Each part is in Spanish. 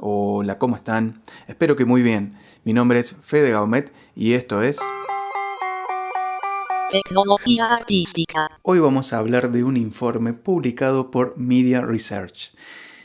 Hola, ¿cómo están? Espero que muy bien. Mi nombre es Fede Gaumet y esto es... Tecnología artística. Hoy vamos a hablar de un informe publicado por Media Research.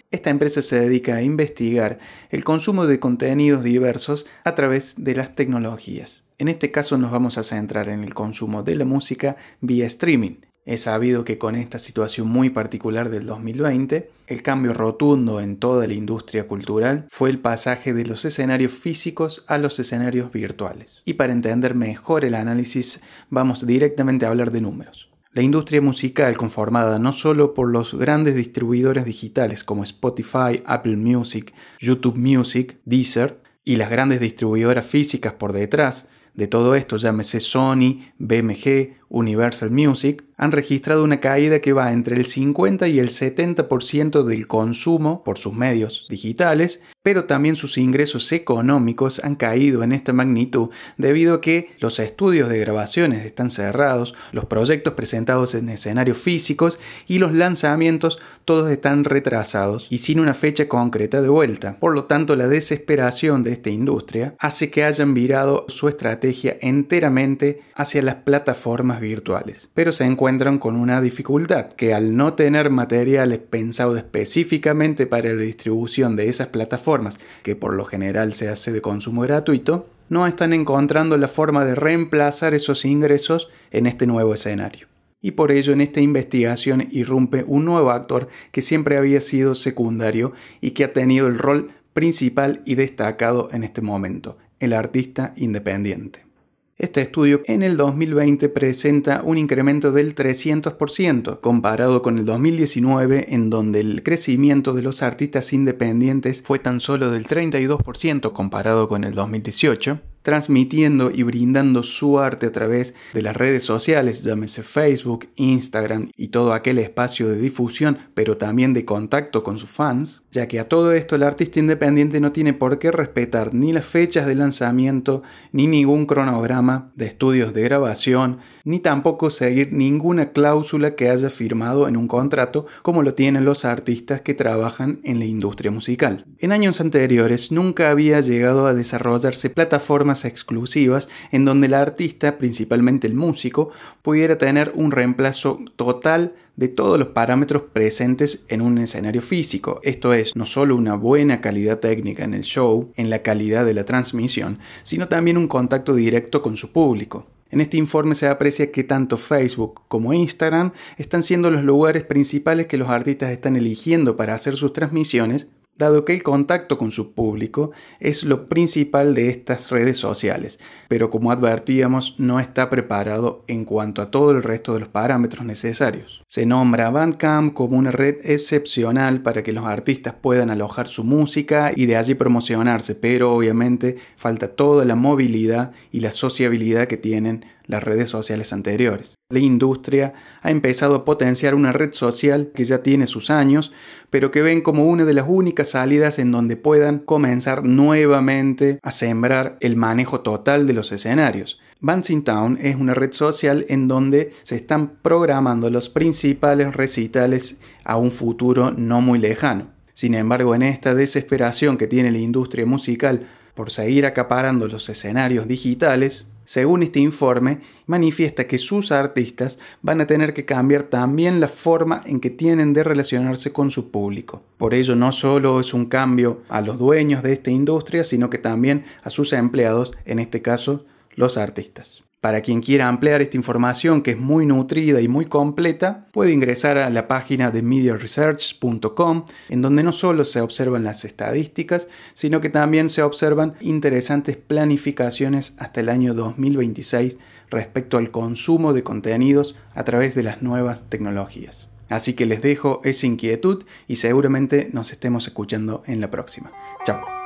Esta empresa se dedica a investigar el consumo de contenidos diversos a través de las tecnologías. En este caso nos vamos a centrar en el consumo de la música vía streaming es sabido que con esta situación muy particular del 2020, el cambio rotundo en toda la industria cultural fue el pasaje de los escenarios físicos a los escenarios virtuales. Y para entender mejor el análisis vamos directamente a hablar de números. La industria musical, conformada no solo por los grandes distribuidores digitales como Spotify, Apple Music, YouTube Music, Deezer, y las grandes distribuidoras físicas por detrás, de todo esto, llámese Sony, BMG, Universal Music, han registrado una caída que va entre el 50 y el 70% del consumo por sus medios digitales, pero también sus ingresos económicos han caído en esta magnitud debido a que los estudios de grabaciones están cerrados, los proyectos presentados en escenarios físicos y los lanzamientos todos están retrasados y sin una fecha concreta de vuelta. Por lo tanto, la desesperación de esta industria hace que hayan virado su estrategia enteramente hacia las plataformas virtuales, pero se encuentran con una dificultad, que al no tener materiales pensados específicamente para la distribución de esas plataformas, que por lo general se hace de consumo gratuito, no están encontrando la forma de reemplazar esos ingresos en este nuevo escenario. Y por ello en esta investigación irrumpe un nuevo actor que siempre había sido secundario y que ha tenido el rol principal y destacado en este momento, el artista independiente. Este estudio en el 2020 presenta un incremento del 300% comparado con el 2019 en donde el crecimiento de los artistas independientes fue tan solo del 32% comparado con el 2018 transmitiendo y brindando su arte a través de las redes sociales, llámese Facebook, Instagram y todo aquel espacio de difusión, pero también de contacto con sus fans, ya que a todo esto el artista independiente no tiene por qué respetar ni las fechas de lanzamiento, ni ningún cronograma de estudios de grabación, ni tampoco seguir ninguna cláusula que haya firmado en un contrato como lo tienen los artistas que trabajan en la industria musical. En años anteriores nunca había llegado a desarrollarse plataformas exclusivas en donde el artista, principalmente el músico, pudiera tener un reemplazo total de todos los parámetros presentes en un escenario físico. Esto es, no solo una buena calidad técnica en el show, en la calidad de la transmisión, sino también un contacto directo con su público. En este informe se aprecia que tanto Facebook como Instagram están siendo los lugares principales que los artistas están eligiendo para hacer sus transmisiones, dado que el contacto con su público es lo principal de estas redes sociales, pero como advertíamos no está preparado en cuanto a todo el resto de los parámetros necesarios. Se nombra Bandcamp como una red excepcional para que los artistas puedan alojar su música y de allí promocionarse, pero obviamente falta toda la movilidad y la sociabilidad que tienen las redes sociales anteriores. La industria ha empezado a potenciar una red social que ya tiene sus años, pero que ven como una de las únicas salidas en donde puedan comenzar nuevamente a sembrar el manejo total de los escenarios. Town es una red social en donde se están programando los principales recitales a un futuro no muy lejano. Sin embargo, en esta desesperación que tiene la industria musical por seguir acaparando los escenarios digitales, según este informe, manifiesta que sus artistas van a tener que cambiar también la forma en que tienen de relacionarse con su público. Por ello, no solo es un cambio a los dueños de esta industria, sino que también a sus empleados, en este caso, los artistas. Para quien quiera ampliar esta información que es muy nutrida y muy completa, puede ingresar a la página de mediaresearch.com, en donde no solo se observan las estadísticas, sino que también se observan interesantes planificaciones hasta el año 2026 respecto al consumo de contenidos a través de las nuevas tecnologías. Así que les dejo esa inquietud y seguramente nos estemos escuchando en la próxima. Chao.